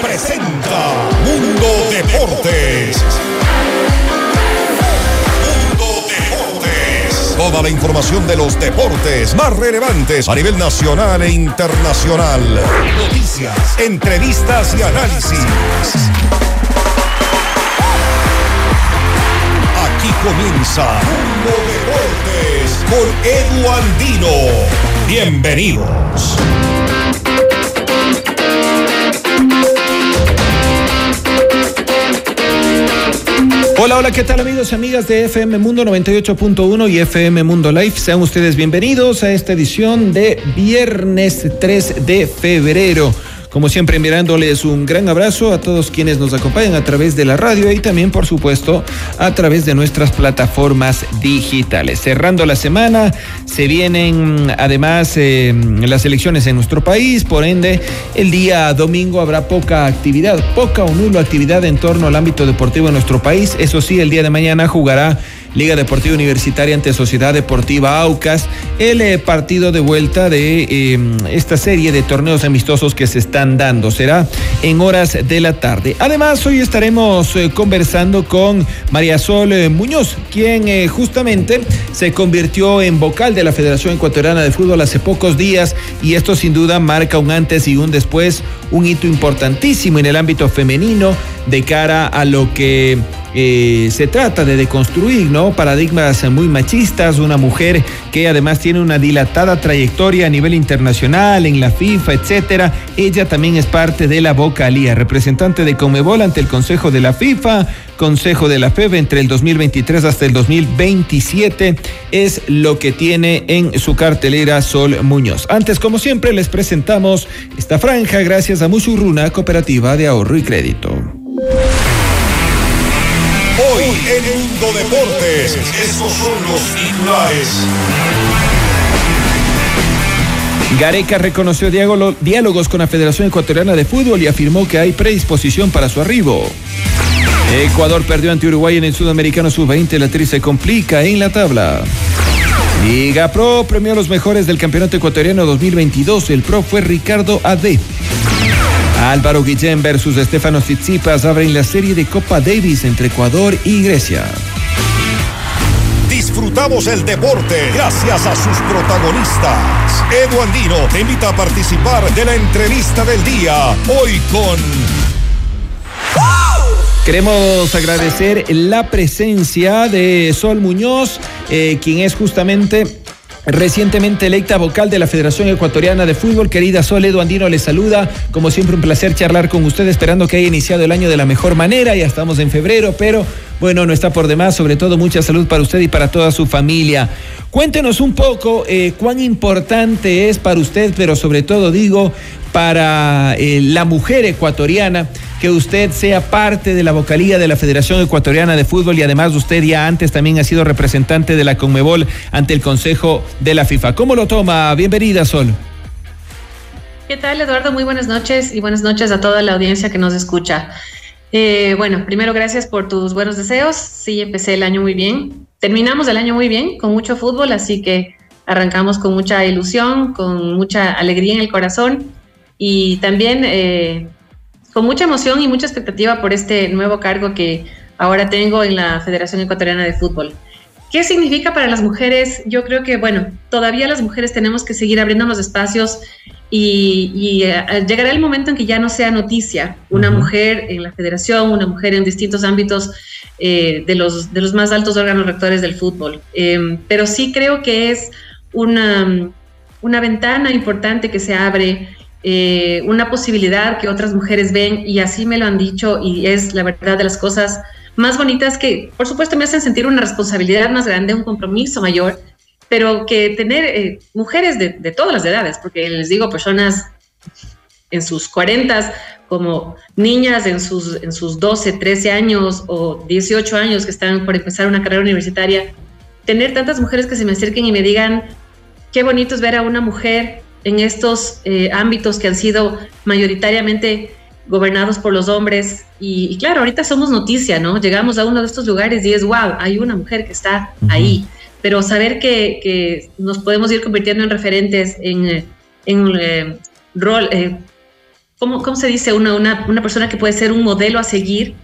presenta Mundo Deportes. Mundo Deportes. Toda la información de los deportes más relevantes a nivel nacional e internacional. Noticias, entrevistas y análisis. Aquí comienza Mundo Deportes con Edu Andino. Bienvenidos. Hola, hola, ¿qué tal amigos y amigas de FM Mundo 98.1 y FM Mundo Live? Sean ustedes bienvenidos a esta edición de viernes 3 de febrero. Como siempre, enviándoles un gran abrazo a todos quienes nos acompañan a través de la radio y también, por supuesto, a través de nuestras plataformas digitales. Cerrando la semana, se vienen además eh, las elecciones en nuestro país, por ende, el día domingo habrá poca actividad, poca o nula actividad en torno al ámbito deportivo en nuestro país. Eso sí, el día de mañana jugará Liga Deportiva Universitaria ante Sociedad Deportiva Aucas, el eh, partido de vuelta de eh, esta serie de torneos amistosos que se están dando. Será en horas de la tarde. Además, hoy estaremos eh, conversando con María Sol Muñoz, quien justamente se convirtió en vocal de la Federación Ecuatoriana de Fútbol hace pocos días y esto sin duda marca un antes y un después, un hito importantísimo en el ámbito femenino de cara a lo que eh, se trata de deconstruir, ¿no? Paradigmas muy machistas, una mujer que además tiene una dilatada trayectoria a nivel internacional, en la FIFA, etcétera. Ella también es parte de la vocalía, representante de Comebol ante el Consejo de la FIFA, Consejo de la FEB entre el 2023 hasta el 2027 es lo que tiene en su cartelera Sol Muñoz. Antes, como siempre, les presentamos esta franja gracias a Musurruna, Cooperativa de Ahorro y Crédito. Hoy en Mundo Deportes, estos son los titulares. Gareca reconoció diálogos con la Federación Ecuatoriana de Fútbol y afirmó que hay predisposición para su arribo. Ecuador perdió ante Uruguay en el Sudamericano Sub-20. La tri se complica en la tabla. Liga Pro premió a los mejores del Campeonato Ecuatoriano 2022. El pro fue Ricardo AD. Álvaro Guillén versus Estefano Tsitsipas abren la serie de Copa Davis entre Ecuador y Grecia. Disfrutamos el deporte gracias a sus protagonistas. Edu Andino te invita a participar de la entrevista del día. Hoy con Queremos agradecer la presencia de Sol Muñoz, eh, quien es justamente recientemente electa vocal de la Federación Ecuatoriana de Fútbol. Querida Soledo Andino le saluda. Como siempre, un placer charlar con usted, esperando que haya iniciado el año de la mejor manera. Ya estamos en febrero, pero bueno, no está por demás. Sobre todo, mucha salud para usted y para toda su familia. Cuéntenos un poco eh, cuán importante es para usted, pero sobre todo digo, para eh, la mujer ecuatoriana que usted sea parte de la vocalía de la Federación Ecuatoriana de Fútbol y además usted ya antes también ha sido representante de la Conmebol ante el Consejo de la FIFA. ¿Cómo lo toma? Bienvenida, Sol. ¿Qué tal, Eduardo? Muy buenas noches y buenas noches a toda la audiencia que nos escucha. Eh, bueno, primero gracias por tus buenos deseos. Sí, empecé el año muy bien. Terminamos el año muy bien, con mucho fútbol, así que arrancamos con mucha ilusión, con mucha alegría en el corazón y también eh, con mucha emoción y mucha expectativa por este nuevo cargo que ahora tengo en la Federación Ecuatoriana de Fútbol. ¿Qué significa para las mujeres? Yo creo que, bueno, todavía las mujeres tenemos que seguir abriendo los espacios y, eh, llegará el momento en que ya no sea noticia una mujer en la federación, una mujer en distintos ámbitos eh, de, los, de los más altos órganos rectores del fútbol. Em, pero sí creo que es una, una ventana importante que se abre eh, una posibilidad que otras mujeres ven y así me lo han dicho y es la verdad de las cosas más bonitas que por supuesto me hacen sentir una responsabilidad más grande, un compromiso mayor, pero que tener eh, mujeres de, todas las edades, porque les digo personas en sus 40 como niñas en sus, en sus 12, 13 años o 18 años que están por empezar una carrera universitaria, tener tantas mujeres que se me acerquen y me digan, qué bonito es ver a una mujer en estos eh, ámbitos que han sido mayoritariamente gobernados por los hombres. Y, claro, ahorita somos noticia, ¿no? Llegamos a uno de estos lugares y es, wow, hay una mujer que está ahí. Pero saber que, nos podemos ir convirtiendo en referentes, en, en eh, rol, eh, ¿cómo, cómo se dice? Una, una, una, persona que puede ser un modelo a seguir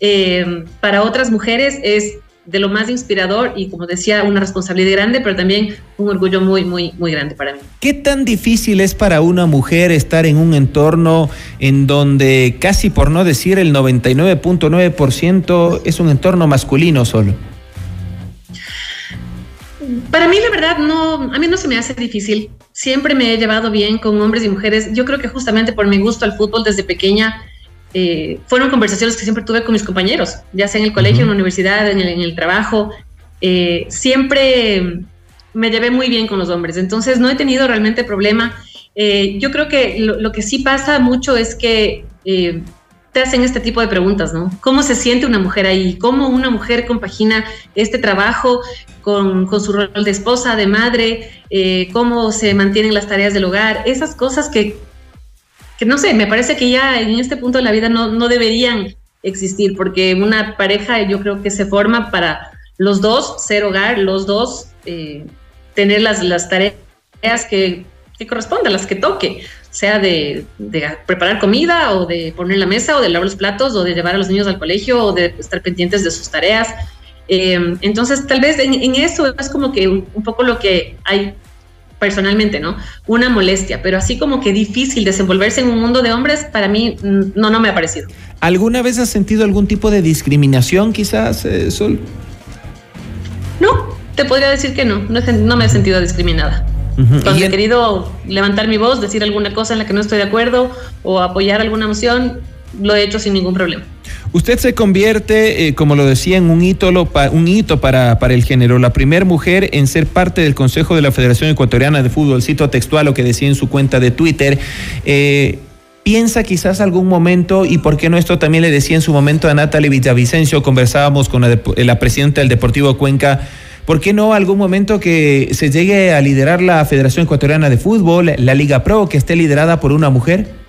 eh, para otras mujeres es de lo más inspirador y como decía, una responsabilidad grande, pero también un orgullo muy, muy, muy grande para mí. ¿Qué tan difícil es para una mujer estar en un entorno en donde casi por no decir el 99.9% es un entorno masculino solo? Para mí, la verdad, no, a mí no se me hace difícil. Siempre me he llevado bien con hombres y mujeres. Yo creo que justamente por mi gusto al fútbol desde pequeña, eh, fueron conversaciones que siempre tuve con mis compañeros, ya sea en el colegio, en la universidad, en el, trabajo. Eh, siempre me llevé muy bien con los hombres, entonces no he tenido realmente problema. Eh, yo creo que lo, que sí pasa mucho es que te hacen este tipo de preguntas, ¿no? ¿Cómo se siente una mujer ahí? ¿Cómo una mujer compagina este trabajo con, con su rol de esposa, de madre? ¿Cómo se mantienen las tareas del hogar? Esas cosas que no sé, me parece que ya en este punto de la vida no, no deberían existir, porque una pareja yo creo que se forma para los dos ser hogar, los dos eh, tener las, las tareas que, que correspondan, las que toque, sea de, preparar comida o de poner la mesa o de lavar los platos o de llevar a los niños al colegio o de estar pendientes de sus tareas. Eh, entonces, tal vez en, eso es como que un, poco lo que hay personalmente, ¿no? Una molestia, pero así como que difícil desenvolverse en un mundo de hombres, para mí mm, no, no me ha parecido. ¿Alguna vez has sentido algún tipo de discriminación quizás, eh, Sol? No, te podría decir que no, no, me he sentido discriminada. Cuando he querido levantar mi voz, decir alguna cosa en la que no estoy de acuerdo o apoyar alguna moción, lo he hecho sin ningún problema. Usted se convierte, eh, como lo decía, en un, hito para, el género, la primera mujer en ser parte del Consejo de la Federación Ecuatoriana de Fútbol, cito textual lo que decía en su cuenta de Twitter. Eh, ¿Piensa quizás algún momento, y por qué no esto también le decía en su momento a Natalie Villavicencio, conversábamos con la, la presidenta del Deportivo Cuenca, ¿Por qué no algún momento que se llegue a liderar la Federación Ecuatoriana de Fútbol, la Liga Pro, que esté liderada por una mujer?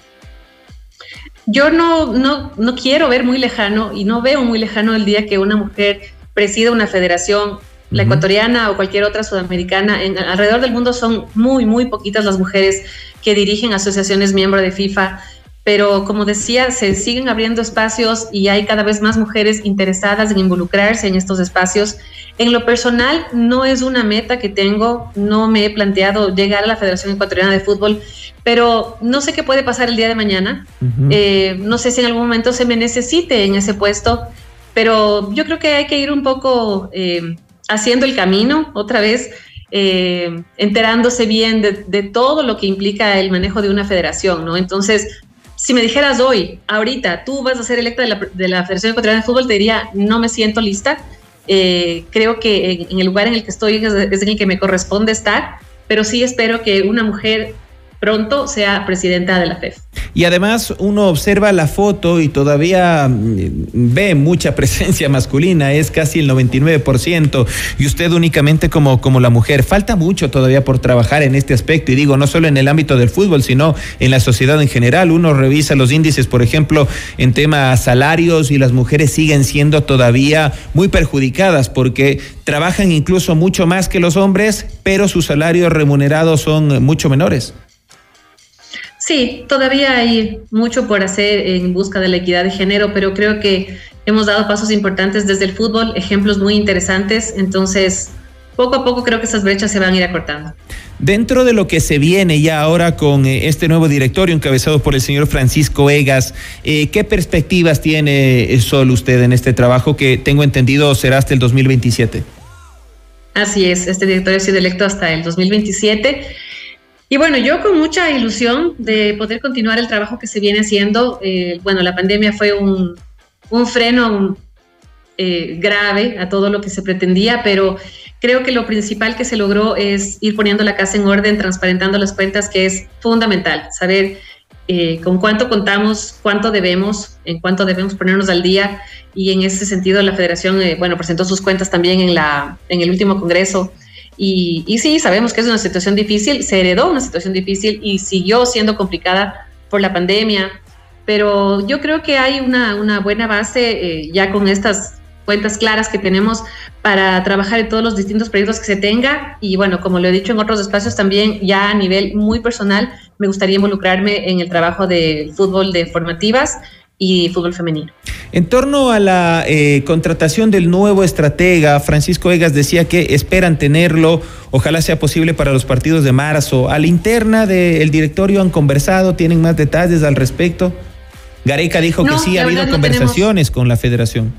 Yo no, no, no quiero ver muy lejano y no veo muy lejano el día que una mujer presida una federación, la ecuatoriana o cualquier otra sudamericana. En, alrededor del mundo son muy, muy poquitas las mujeres que dirigen asociaciones miembro de FIFA, pero como decía, se siguen abriendo espacios y hay cada vez más mujeres interesadas en involucrarse en estos espacios. En lo personal, no es una meta que tengo, no me he planteado llegar a la Federación Ecuatoriana de Fútbol, pero no sé qué puede pasar el día de mañana. Eh, no sé si en algún momento se me necesite en ese puesto, pero yo creo que hay que ir un poco eh, haciendo el camino otra vez, eh, enterándose bien de, todo lo que implica el manejo de una federación, ¿no? Entonces, si me dijeras hoy, ahorita, tú vas a ser electa de la, de la Federación Ecuatoriana de Fútbol, te diría, no me siento lista. creo que en, el lugar en el que estoy es, es en el que me corresponde estar, pero sí espero que una mujer pronto sea presidenta de la FEF. Y además uno observa la foto y todavía mm, ve mucha presencia masculina, es casi el 99%, y usted únicamente como, como la mujer. Falta mucho todavía por trabajar en este aspecto, y digo, no solo en el ámbito del fútbol, sino en la sociedad en general. Uno revisa los índices, por ejemplo, en temas salarios, y las mujeres siguen siendo todavía muy perjudicadas porque trabajan incluso mucho más que los hombres, pero sus salarios remunerados son mucho menores. Sí, todavía hay mucho por hacer en busca de la equidad de género, pero creo que hemos dado pasos importantes desde el fútbol, ejemplos muy interesantes, entonces poco a poco creo que esas brechas se van a ir acortando. Dentro de lo que se viene ya ahora con eh, este nuevo directorio encabezado por el señor Francisco Egas, eh, ¿qué perspectivas tiene eh, Sol usted en este trabajo que tengo entendido será hasta el 2027? Así es, este directorio ha sido electo hasta el 2027 y bueno, yo con mucha ilusión de poder continuar el trabajo que se viene haciendo. Eh, bueno, la pandemia fue un, freno eh, grave a todo lo que se pretendía, pero creo que lo principal que se logró es ir poniendo la casa en orden, transparentando las cuentas, que es fundamental, saber eh, con cuánto contamos, cuánto debemos, en cuánto debemos ponernos al día. Y en ese sentido, la federación, bueno, presentó sus cuentas también en, la, en el último congreso y, y, sí, sabemos que es una situación difícil, se heredó una situación difícil y siguió siendo complicada por la pandemia, pero yo creo que hay una, una buena base eh, ya con estas cuentas claras que tenemos para trabajar en todos los distintos proyectos que se tenga y bueno, como lo he dicho en otros espacios también, ya a nivel muy personal, me gustaría involucrarme en el trabajo de fútbol de formativas y fútbol femenino. En torno a la eh, contratación del nuevo estratega, Francisco Egas decía que esperan tenerlo, ojalá sea posible para los partidos de marzo. A la interna del directorio han conversado, tienen más detalles al respecto. Gareca dijo que sí, ha habido conversaciones con la federación.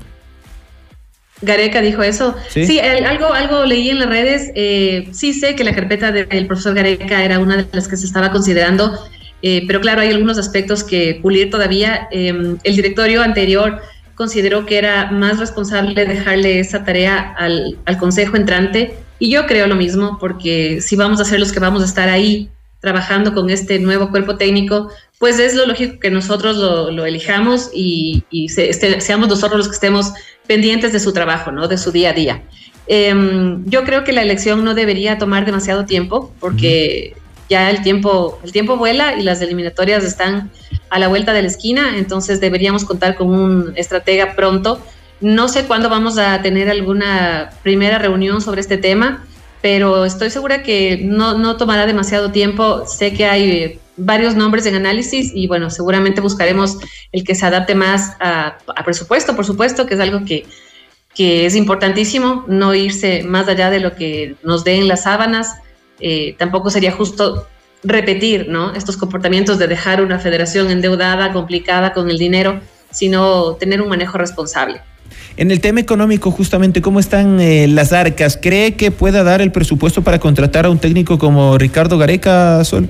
Gareca dijo eso. Sí, algo, algo leí en las redes. Eh, sí sé que la carpeta del profesor Gareca era una de las que se estaba considerando eh, pero claro, hay algunos aspectos que pulir todavía. Em, el directorio anterior consideró que era más responsable dejarle esa tarea al, consejo entrante y yo creo lo mismo porque si vamos a ser los que vamos a estar ahí trabajando con este nuevo cuerpo técnico, pues es lo lógico que nosotros lo, elijamos y, este, seamos nosotros los que estemos pendientes de su trabajo, ¿no? de su día a día. Em, yo creo que la elección no debería tomar demasiado tiempo porque ya el tiempo, el tiempo vuela y las eliminatorias están a la vuelta de la esquina, entonces deberíamos contar con un estratega pronto. No sé cuándo vamos a tener alguna primera reunión sobre este tema, pero estoy segura que no, no tomará demasiado tiempo. Sé que hay varios nombres en análisis y bueno, seguramente buscaremos el que se adapte más a, a presupuesto, por supuesto, que es algo que, que es importantísimo, no irse más allá de lo que nos den las sábanas eh, tampoco sería justo repetir ¿no? estos comportamientos de dejar una federación endeudada, complicada con el dinero, sino tener un manejo responsable. En el tema económico, justamente, ¿cómo están eh, las arcas? ¿Cree que pueda dar el presupuesto para contratar a un técnico como Ricardo Gareca, Sol?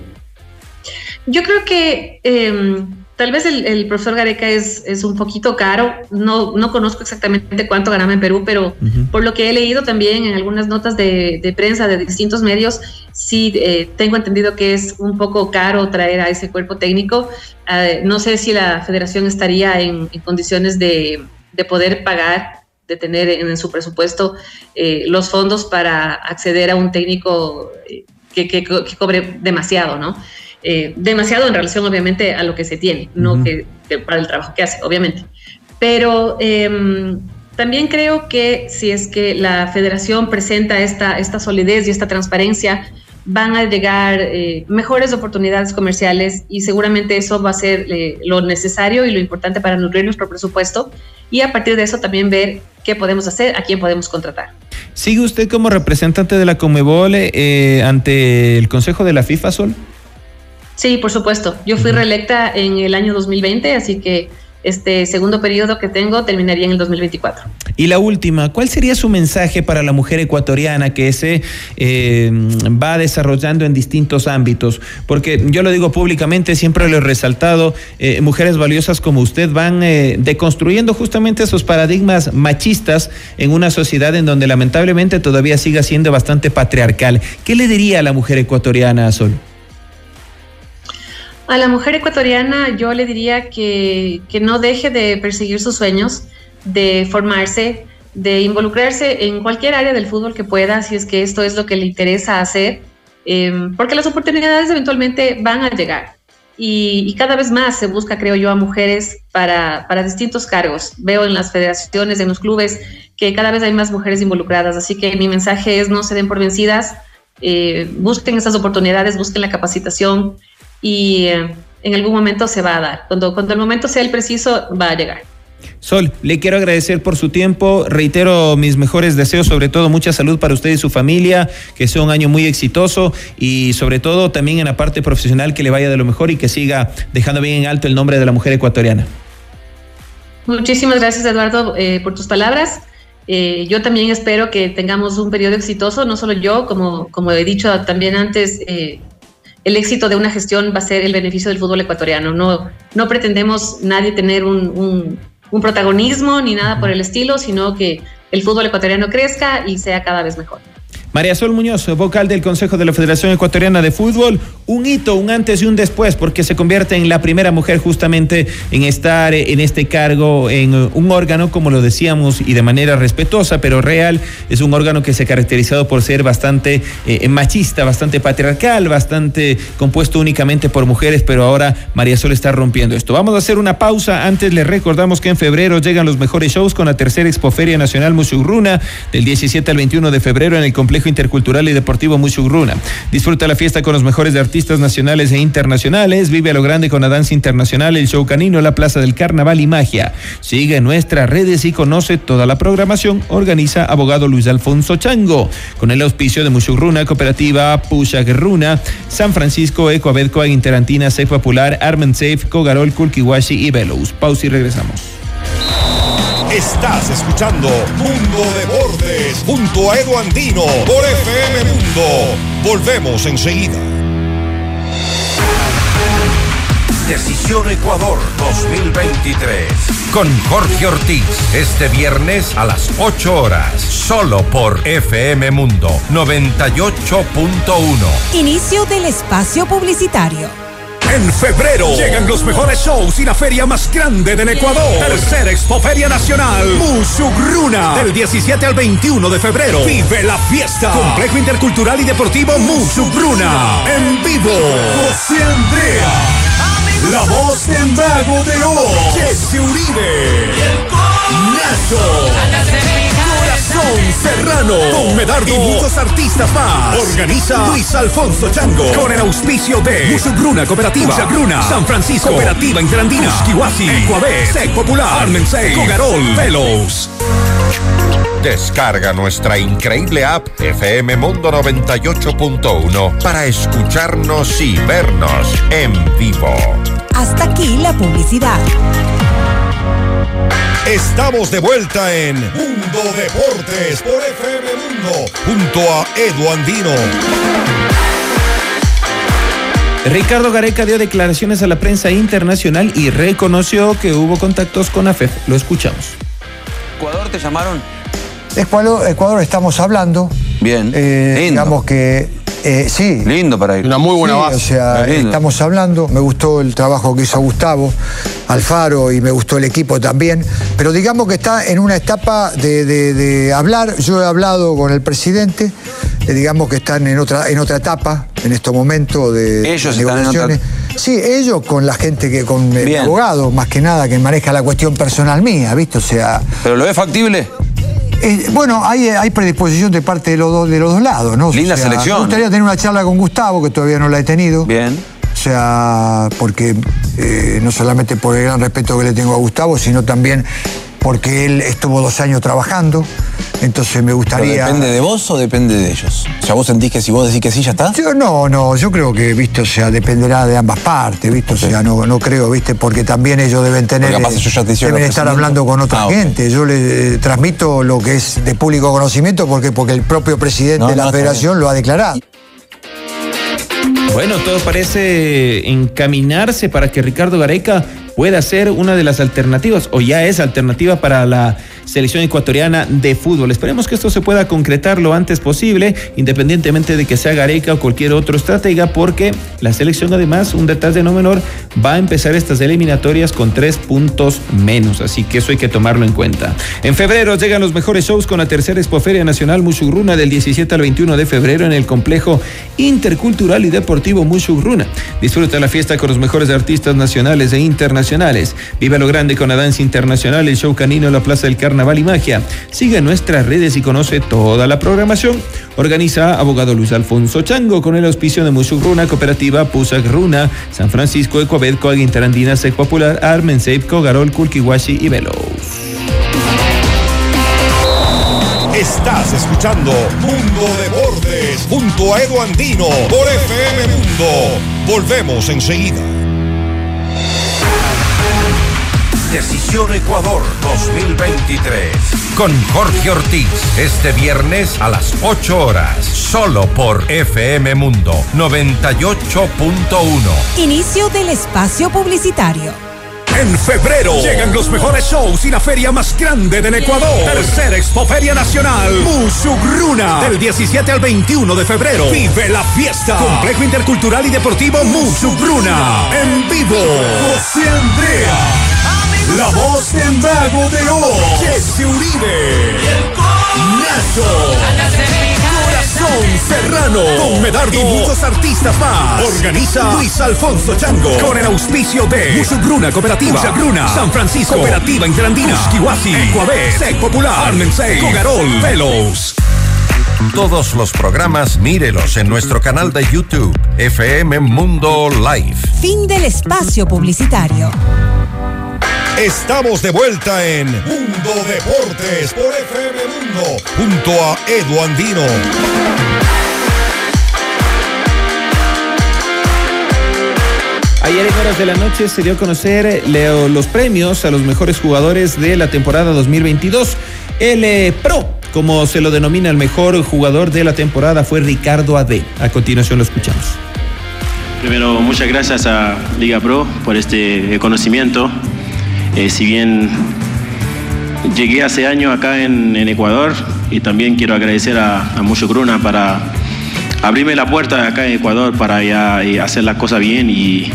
Yo creo que em, Tal vez el, profesor Gareca es, es, un poquito caro, no, no conozco exactamente cuánto ganaba en Perú, pero por lo que he leído también en algunas notas de, de prensa de distintos medios, sí eh, tengo entendido que es un poco caro traer a ese cuerpo técnico. Uh, no sé si la federación estaría en, en condiciones de, de, poder pagar, de tener en, su presupuesto eh, los fondos para acceder a un técnico eh, que, que, que cobre demasiado, ¿no? Eh, demasiado en relación obviamente a lo que se tiene, no que, para el trabajo que hace, obviamente. Pero em, también creo que si es que la federación presenta esta, esta solidez y esta transparencia, van a llegar eh, mejores oportunidades comerciales y seguramente eso va a ser eh, lo necesario y lo importante para nutrir nuestro presupuesto y a partir de eso también ver qué podemos hacer, a quién podemos contratar. ¿Sigue usted como representante de la Comebol ante el Consejo de la FIFA, Sol? Sí, por supuesto. Yo fui reelecta en el año 2020, así que este segundo periodo que tengo terminaría en el 2024. Y la última, ¿cuál sería su mensaje para la mujer ecuatoriana que se eh, va desarrollando en distintos ámbitos? Porque yo lo digo públicamente, siempre lo he resaltado, eh, mujeres valiosas como usted van eh, deconstruyendo justamente esos paradigmas machistas en una sociedad en donde lamentablemente todavía sigue siendo bastante patriarcal. ¿Qué le diría a la mujer ecuatoriana, Sol? A la mujer ecuatoriana yo le diría que, no deje de perseguir sus sueños, de formarse, de involucrarse en cualquier área del fútbol que pueda, si es que esto es lo que le interesa hacer, em, porque las oportunidades eventualmente van a llegar. Y, cada vez más se busca, creo yo, a mujeres para, para, distintos cargos. Veo en las federaciones, en los clubes, que cada vez hay más mujeres involucradas. Así que mi mensaje es no se den por vencidas, eh, busquen esas oportunidades, busquen la capacitación, y eh, en algún momento se va a dar. Cuando, cuando el momento sea el preciso, va a llegar. Sol, le quiero agradecer por su tiempo. Reitero mis mejores deseos, sobre todo mucha salud para usted y su familia, que sea un año muy exitoso y sobre todo también en la parte profesional que le vaya de lo mejor y que siga dejando bien en alto el nombre de la mujer ecuatoriana. Muchísimas gracias, Eduardo, eh, por tus palabras. Eh, yo también espero que tengamos un periodo exitoso, no solo yo, como, como he dicho también antes, el éxito de una gestión va a ser el beneficio del fútbol ecuatoriano. No, no pretendemos nadie tener un, un protagonismo ni nada por el estilo, sino que el fútbol ecuatoriano crezca y sea cada vez mejor. María Sol Muñoz, vocal del Consejo de la Federación Ecuatoriana de Fútbol, un hito, un antes y un después, porque se convierte en la primera mujer justamente en estar en este cargo, en un órgano, como lo decíamos, y de manera respetuosa, pero real, es un órgano que se ha caracterizado por ser bastante eh, machista, bastante patriarcal, bastante compuesto únicamente por mujeres, pero ahora María Sol está rompiendo esto. Vamos a hacer una pausa, antes les recordamos que en febrero llegan los mejores shows con la tercera Expoferia Nacional Musugruna, del 17 al 21 de febrero en el complejo intercultural y deportivo Muchugruna. Disfruta la fiesta con los mejores artistas nacionales e internacionales. Vive a lo grande con la danza internacional, el show canino, la plaza del carnaval y magia. Sigue nuestras redes y conoce toda la programación. Organiza abogado Luis Alfonso Chango. Con el auspicio de Mushurruna, Cooperativa Runa, San Francisco, Ecoabedco, Interantina, Safe Popular, Armen Safe, Cogarol, Kulkiwashi y Velos. Pausa y regresamos. Estás escuchando Mundo de Bordes junto a Edu Andino por FM Mundo. Volvemos enseguida. Decisión Ecuador 2023. Con Jorge Ortiz. Este viernes a las 8 horas. Solo por FM Mundo 98.1. Inicio del espacio publicitario. En febrero llegan los mejores shows y la feria más grande del Ecuador. Tercera Expoferia Nacional. Musugruna. Del 17 al 21 de febrero. Vive la fiesta. Complejo Intercultural y Deportivo Musugruna. En vivo. José Andrea. La voz del mago de Oz, Jesse Uribe. Nacho. Corazón Serrano. Con Medardo y muchos artistas más. Organiza Luis Alfonso Chango. Con el auspicio de Musugruna Cooperativa. Musugruna. San Francisco. Cooperativa Interandina. Esquihuasi. Ecuabé. Sec Popular. Armensei. Cogarol. Velos. Descarga nuestra increíble app FM Mundo 98.1 para escucharnos y vernos en vivo. Hasta aquí la publicidad. Estamos de vuelta en Mundo Deportes por FM Mundo junto a Edu Andino. Ricardo Gareca dio declaraciones a la prensa internacional y reconoció que hubo contactos con AFEF. Lo escuchamos. Ecuador te llamaron. Ecuador, Ecuador estamos hablando. Bien. Eh, digamos que eh, sí. Lindo para ir. Una muy buena Sí, base. O sea, estamos hablando, me gustó el trabajo que hizo Gustavo Alfaro y me gustó el equipo también, pero digamos que está en una etapa de, de- de hablar, yo he hablado con el presidente, eh, digamos que están en otra, en otra etapa en estos momentos de Ellos están en otra- negociaciones. Sí, ellos con la gente que, con el abogado, más que nada, que maneja la cuestión personal mía, ¿viste? O sea, ¿Pero lo ves factible? Eh, bueno, hay, hay predisposición de parte de los dos, de los dos lados, ¿no? Linda selección. Me gustaría tener una charla con Gustavo, que todavía no la he tenido. Bien. O sea, porque eh, no solamente por el gran respeto que le tengo a Gustavo, sino también porque él estuvo dos años trabajando. Entonces me ¿Pero gustaría. ¿Depende de vos o depende de ellos? O sea, vos sentís que si vos decís que sí, ya está. Yo no, no, yo creo que, viste, o sea, dependerá de ambas partes, viste, o sea, no, no creo, viste, porque también ellos deben tener, Porque capaz eh, ellos ya te deben estar hablando con otra Ah, gente. Yo le eh, transmito lo que es de público conocimiento porque, porque el propio presidente No, de la no, federación lo ha declarado. Bueno, todo parece encaminarse para que Ricardo Gareca pueda ser una de las alternativas, o ya es alternativa para la selección ecuatoriana de fútbol. Esperemos que esto se pueda concretar lo antes posible, independientemente de que sea Gareca o cualquier otro estratega, porque la selección además, un detalle no menor, va a empezar estas eliminatorias con tres puntos menos, así que eso hay que tomarlo en cuenta. En febrero llegan los mejores shows con la tercera Expoferia Nacional Mushurruna del 17 al 21 de febrero en el complejo intercultural y deportivo Mushurruna. Disfruta la fiesta con los mejores artistas nacionales e internacionales. Viva lo grande con la danza internacional, el show canino en la Plaza del Carnaval y Magia. Sigue nuestras redes y conoce toda la programación. Organiza abogado Luis Alfonso Chango con el auspicio de Mushurruna, Cooperativa Pusac Runa, San Francisco, Ecoabed, Coaguintarandina, Sec Popular, Armen, Seip, Cogarol, Kulkiwashi y Velos. Estás escuchando Mundo de Bordes junto a Edu Andino por FM Mundo. Volvemos enseguida. Decisión Ecuador 2023 con Jorge Ortiz este viernes a las 8 horas solo por FM Mundo 98.1. Inicio del espacio publicitario. En febrero llegan los mejores shows y la feria más grande del Ecuador. Tercera Expoferia Nacional. Musugruna. Del 17 al 21 de febrero. Vive la fiesta. Complejo Intercultural y Deportivo Musugruna. En vivo. José Andrea. La voz del mago de Oz. Jesse Uribe. Nacho. Corazón Serrano. Con Medardo y muchos artistas más. Organiza Luis Alfonso Chango. Con el auspicio de Musugruna Cooperativa. Musugruna. San Francisco. Cooperativa Interandina. Esquihuasi. Ecuabé. Sec Popular. Armensei. Cogarol. Velos. Todos los programas mírelos en nuestro canal de YouTube, FM Mundo Live. Fin del espacio publicitario. Estamos de vuelta en Mundo Deportes por FM Mundo, junto a Edu Andino. Ayer en horas de la noche se dio a conocer Leo, los premios a los mejores jugadores de la temporada 2022. El eh, Pro, como se lo denomina el mejor jugador de la temporada, fue Ricardo Ade. A continuación lo escuchamos. Primero, muchas gracias a Liga Pro por este conocimiento. Eh, si bien llegué hace años acá en, Ecuador y también quiero agradecer a, Mucho Cruna para abrirme la puerta acá en Ecuador para ya hacer las cosas bien y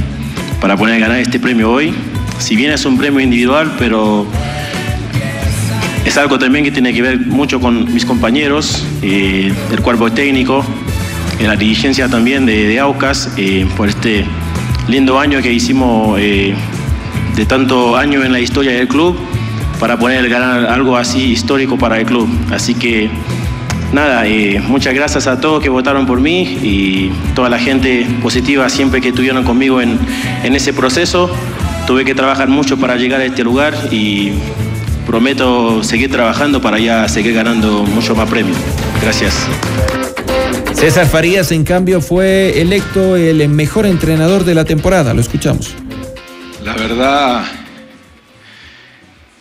para poder ganar este premio hoy. Si bien es un premio individual, pero es algo también que tiene que ver mucho con mis compañeros, eh, el cuerpo técnico, la dirigencia también de, Aucas, eh, por este lindo año que hicimos de tanto año en la historia del club para poder ganar algo así histórico para el club. Así que nada, eh, muchas gracias a todos que votaron por mí y toda la gente positiva siempre que estuvieron conmigo en, en ese proceso. Tuve que trabajar mucho para llegar a este lugar y prometo seguir trabajando para ya seguir ganando mucho más premios. Gracias. César Farías, en cambio, fue electo el mejor entrenador de la temporada. Lo escuchamos. La verdad,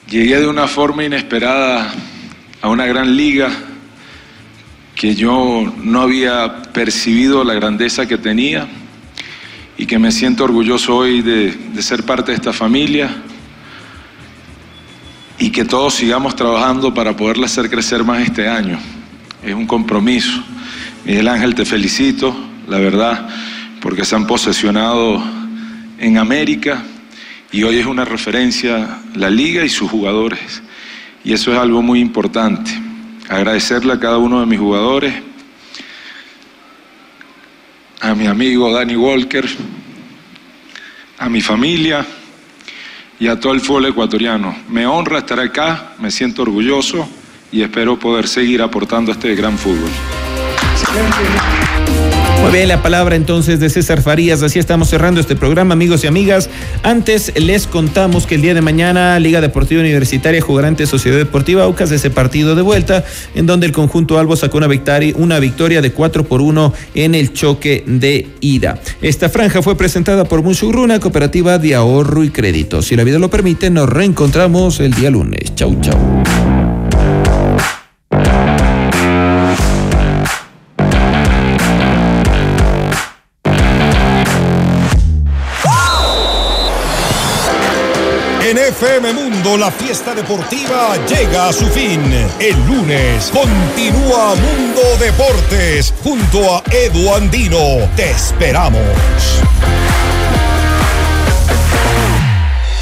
llegué de una forma inesperada a una gran liga que yo no había percibido la grandeza que tenía y que me siento orgulloso hoy de, ser parte de esta familia y que todos sigamos trabajando para poderla hacer crecer más este año. Es un compromiso. Miguel Ángel, te felicito, la verdad, porque se han posesionado en América y hoy es una referencia la liga y sus jugadores. Y eso es algo muy importante. Agradecerle a cada uno de mis jugadores, a mi amigo Danny Walker, a mi familia y a todo el fútbol ecuatoriano. Me honra estar acá, me siento orgulloso y espero poder seguir aportando a este gran fútbol. Muy bien, la palabra entonces de César Farías. Así estamos cerrando este programa, amigos y amigas. Antes les contamos que el día de mañana Liga Deportiva Universitaria jugará ante Sociedad Deportiva Aucas ese partido de vuelta, en donde el conjunto Albo sacó una victoria, una victoria de 4 por 1 en el choque de ida. Esta franja fue presentada por Musurruna, cooperativa de ahorro y crédito. Si la vida lo permite, nos reencontramos el día lunes. Chau, chau. FM Mundo, la fiesta deportiva llega a su fin. El lunes continúa Mundo Deportes junto a Edu Andino. Te esperamos.